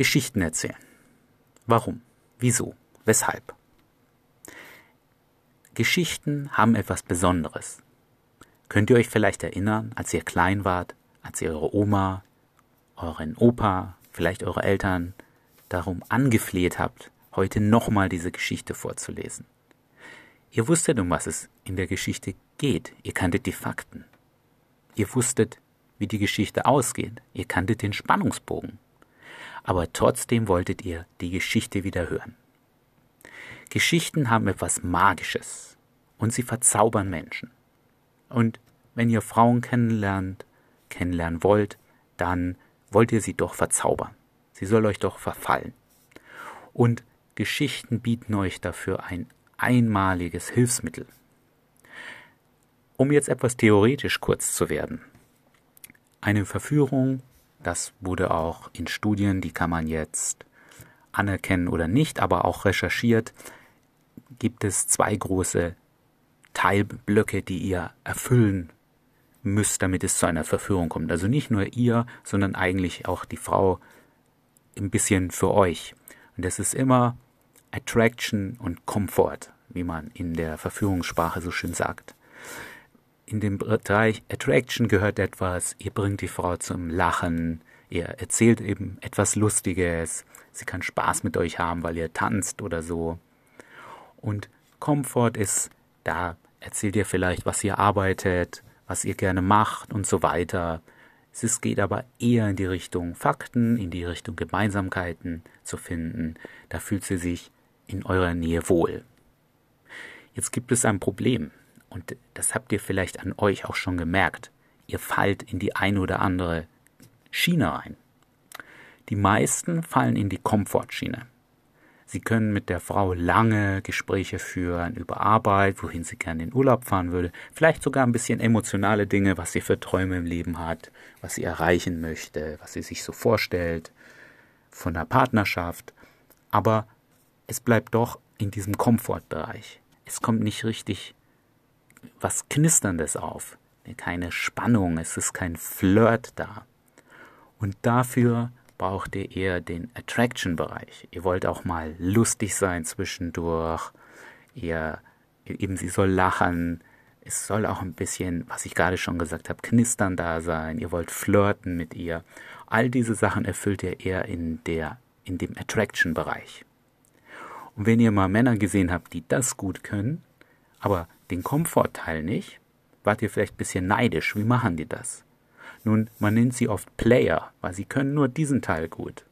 Geschichten erzählen. Warum? Wieso? Weshalb? Geschichten haben etwas Besonderes. Könnt ihr euch vielleicht erinnern, als ihr klein wart, als ihr eure Oma, euren Opa, vielleicht eure Eltern darum angefleht habt, heute nochmal diese Geschichte vorzulesen? Ihr wusstet, um was es in der Geschichte geht. Ihr kanntet die Fakten. Ihr wusstet, wie die Geschichte ausgeht. Ihr kanntet den Spannungsbogen. Aber trotzdem wolltet ihr die Geschichte wieder hören. Geschichten haben etwas Magisches und sie verzaubern Menschen. Und wenn ihr Frauen kennenlernt, kennenlernen wollt, dann wollt ihr sie doch verzaubern. Sie soll euch doch verfallen. Und Geschichten bieten euch dafür ein einmaliges Hilfsmittel. Um jetzt etwas theoretisch kurz zu werden. Eine Verführung, das wurde auch in Studien, die kann man jetzt anerkennen oder nicht, aber auch recherchiert, gibt es zwei große Teilblöcke, die ihr erfüllen müsst, damit es zu einer Verführung kommt. Also nicht nur ihr, sondern eigentlich auch die Frau ein bisschen für euch. Und das ist immer Attraction und Comfort, wie man in der Verführungssprache so schön sagt. In dem Bereich Attraction gehört etwas, ihr bringt die Frau zum Lachen, ihr erzählt eben etwas Lustiges, sie kann Spaß mit euch haben, weil ihr tanzt oder so. Und Comfort ist, da erzählt ihr vielleicht, was ihr arbeitet, was ihr gerne macht und so weiter. Es geht aber eher in die Richtung Fakten, in die Richtung Gemeinsamkeiten zu finden. Da fühlt sie sich in eurer Nähe wohl. Jetzt gibt es ein Problem, und das habt ihr vielleicht an euch auch schon gemerkt. Ihr fallt in die eine oder andere Schiene rein. Die meisten fallen in die Komfortschiene. Sie können mit der Frau lange Gespräche führen über Arbeit, wohin sie gerne in Urlaub fahren würde, vielleicht sogar ein bisschen emotionale Dinge, was sie für Träume im Leben hat, was sie erreichen möchte, was sie sich so vorstellt von der Partnerschaft. Aber es bleibt doch in diesem Komfortbereich. Es kommt nicht richtig was Knisterndes auf. Keine Spannung, es ist kein Flirt da. Und dafür braucht ihr eher den Attraction-Bereich. Ihr wollt auch mal lustig sein zwischendurch. Ihr, eben sie soll lachen. Es soll auch ein bisschen, was ich gerade schon gesagt habe, knistern da sein. Ihr wollt flirten mit ihr. All diese Sachen erfüllt ihr eher in der, in dem Attraction-Bereich. Und wenn ihr mal Männer gesehen habt, die das gut können, aber den Komfortteil nicht, wart ihr vielleicht ein bisschen neidisch. Wie machen die das? Nun, man nennt sie oft Player, weil sie können nur diesen Teil gut.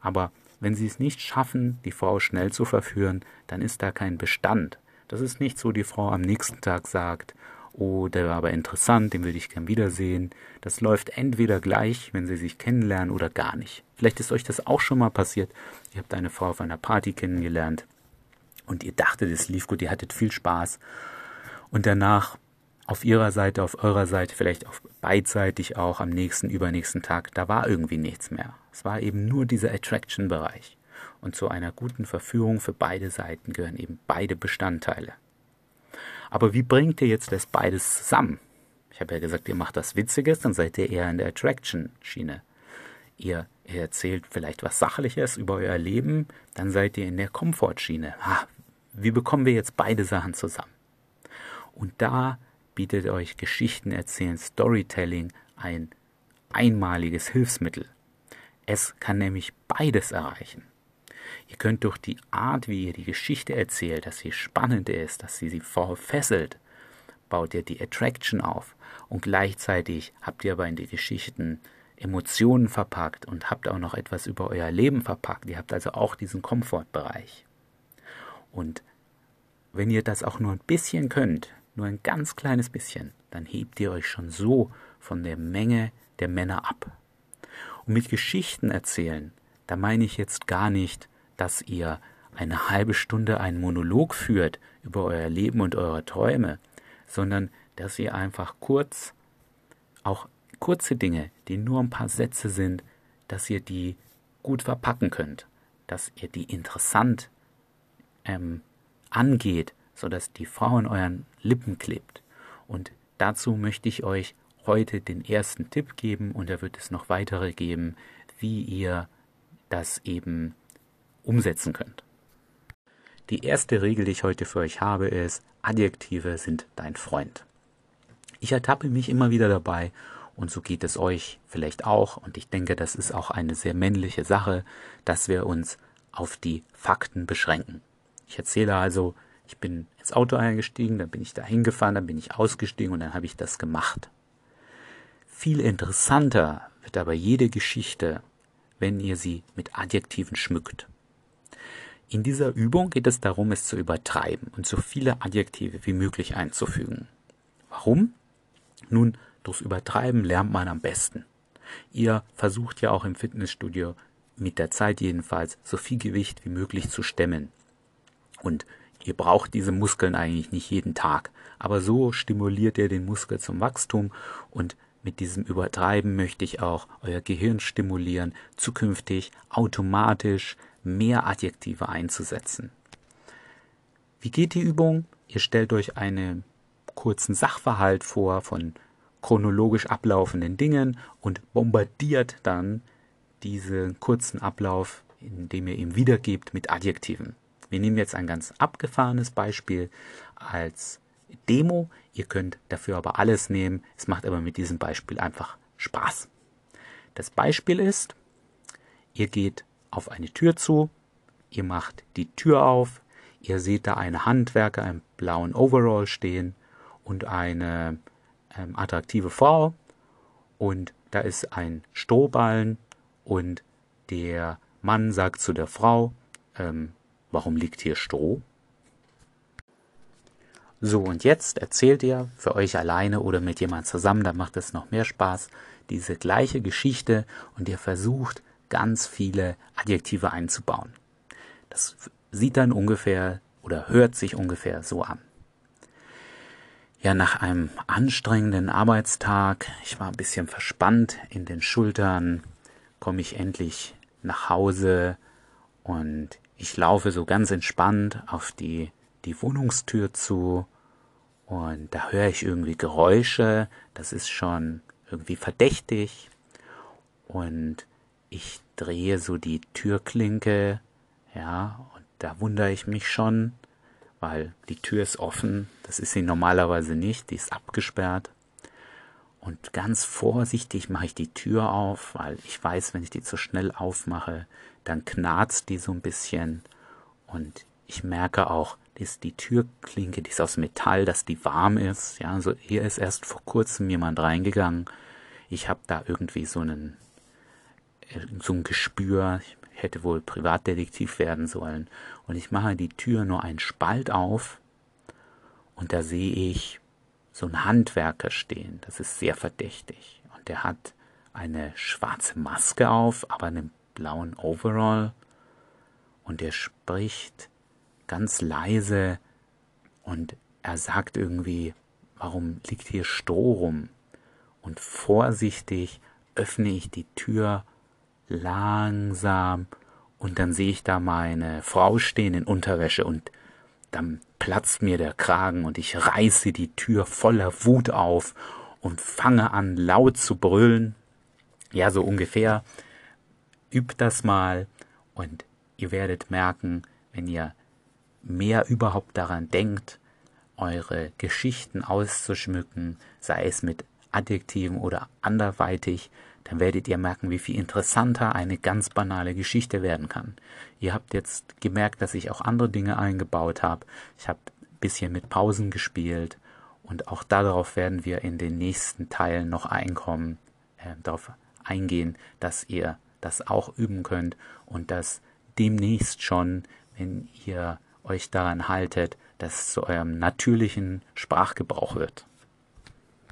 Aber wenn sie es nicht schaffen, die Frau schnell zu verführen, dann ist da kein Bestand. Das ist nicht so, die Frau am nächsten Tag sagt, oh, der war aber interessant, den würde ich gern wiedersehen. Das läuft entweder gleich, wenn sie sich kennenlernen, oder gar nicht. Vielleicht ist euch das auch schon mal passiert. Ihr habt eine Frau auf einer Party kennengelernt und ihr dachtet, es lief gut, ihr hattet viel Spaß. Und danach auf ihrer Seite, auf eurer Seite, vielleicht auch beidseitig auch am nächsten, übernächsten Tag, da war irgendwie nichts mehr. Es war eben nur dieser Attraction-Bereich. Und zu einer guten Verführung für beide Seiten gehören eben beide Bestandteile. Aber wie bringt ihr jetzt das beides zusammen? Ich habe ja gesagt, ihr macht das Witziges, dann seid ihr eher in der Attraction-Schiene. Ihr, ihr, erzählt vielleicht was Sachliches über euer Leben, dann seid ihr in der Komfortschiene. Ha, wie bekommen wir jetzt beide Sachen zusammen? Und da bietet euch Geschichten erzählen, Storytelling ein einmaliges Hilfsmittel. Es kann nämlich beides erreichen. Ihr könnt durch die Art, wie ihr die Geschichte erzählt, dass sie spannend ist, dass sie sie fesselt, baut ihr die Attraction auf und gleichzeitig habt ihr aber in die Geschichten Emotionen verpackt und habt auch noch etwas über euer Leben verpackt. Ihr habt also auch diesen Komfortbereich. Und wenn ihr das auch nur ein bisschen könnt, nur ein ganz kleines bisschen, dann hebt ihr euch schon so von der Menge der Männer ab. Und mit Geschichten erzählen, da meine ich jetzt gar nicht, dass ihr eine halbe Stunde einen Monolog führt über euer Leben und eure Träume, sondern dass ihr einfach kurz, auch kurze Dinge, die nur ein paar Sätze sind, dass ihr die gut verpacken könnt, dass ihr die interessant ähm, angeht, sodass die Frau an euren Lippen klebt. Und dazu möchte ich euch heute den ersten Tipp geben und da wird es noch weitere geben, wie ihr das eben umsetzen könnt. Die erste Regel, die ich heute für euch habe, ist, Adjektive sind dein Freund. Ich ertappe mich immer wieder dabei und so geht es euch vielleicht auch und ich denke, das ist auch eine sehr männliche Sache, dass wir uns auf die Fakten beschränken. Ich erzähle also, ich bin ins Auto eingestiegen, dann bin ich da hingefahren, dann bin ich ausgestiegen und dann habe ich das gemacht. Viel interessanter wird aber jede Geschichte, wenn ihr sie mit Adjektiven schmückt. In dieser Übung geht es darum, es zu übertreiben und so viele Adjektive wie möglich einzufügen. Warum? Nun, durchs Übertreiben lernt man am besten. Ihr versucht ja auch im Fitnessstudio mit der Zeit jedenfalls so viel Gewicht wie möglich zu stemmen. Und ihr braucht diese Muskeln eigentlich nicht jeden Tag. Aber so stimuliert ihr den Muskel zum Wachstum und mit diesem Übertreiben möchte ich auch euer Gehirn stimulieren, zukünftig automatisch mehr Adjektive einzusetzen. Wie geht die Übung? Ihr stellt euch einen kurzen Sachverhalt vor von chronologisch ablaufenden Dingen und bombardiert dann diesen kurzen Ablauf, indem ihr ihm wiedergebt mit Adjektiven. Wir nehmen jetzt ein ganz abgefahrenes Beispiel als Demo. Ihr könnt dafür aber alles nehmen. Es macht aber mit diesem Beispiel einfach Spaß. Das Beispiel ist, ihr geht auf eine Tür zu, ihr macht die Tür auf, ihr seht da eine Handwerker im blauen Overall stehen und eine ähm, attraktive Frau und da ist ein Strohballen und der Mann sagt zu der Frau, ähm, warum liegt hier Stroh? So, und jetzt erzählt ihr für euch alleine oder mit jemand zusammen, da macht es noch mehr Spaß, diese gleiche Geschichte und ihr versucht ganz viele Adjektive einzubauen. Das sieht dann ungefähr oder hört sich ungefähr so an. Ja, nach einem anstrengenden Arbeitstag, ich war ein bisschen verspannt in den Schultern, komme ich endlich nach Hause und ich laufe so ganz entspannt auf die, die Wohnungstür zu und da höre ich irgendwie Geräusche, das ist schon irgendwie verdächtig. Und ich drehe so die Türklinke, ja, und da wundere ich mich schon, weil die Tür ist offen, das ist sie normalerweise nicht, die ist abgesperrt. Und ganz vorsichtig mache ich die Tür auf, weil ich weiß, wenn ich die zu schnell aufmache, dann knarzt die so ein bisschen. Und ich merke auch, dass die Türklinke, die ist aus Metall, dass die warm ist. Ja, also hier ist erst vor kurzem jemand reingegangen. Ich habe da irgendwie so einen so ein Gespür, ich hätte wohl Privatdetektiv werden sollen. Und ich mache die Tür nur einen Spalt auf und da sehe ich so einen Handwerker stehen. Das ist sehr verdächtig. Und der hat eine schwarze Maske auf, aber einen blauen Overall. Und er spricht ganz leise und er sagt irgendwie, warum liegt hier Stroh rum? Und vorsichtig öffne ich die Tür langsam und dann sehe ich da meine Frau stehen in Unterwäsche und dann platzt mir der Kragen und ich reiße die Tür voller Wut auf und fange an laut zu brüllen. Ja, so ungefähr. Übt das mal und ihr werdet merken, wenn ihr mehr überhaupt daran denkt, eure Geschichten auszuschmücken, sei es mit Adjektiven oder anderweitig, dann werdet ihr merken, wie viel interessanter eine ganz banale Geschichte werden kann. Ihr habt jetzt gemerkt, dass ich auch andere Dinge eingebaut habe. Ich habe ein bisschen mit Pausen gespielt und auch darauf werden wir in den nächsten Teilen noch einkommen, äh, darauf eingehen, dass ihr das auch üben könnt und dass demnächst schon, wenn ihr euch daran haltet, dass es zu eurem natürlichen Sprachgebrauch wird.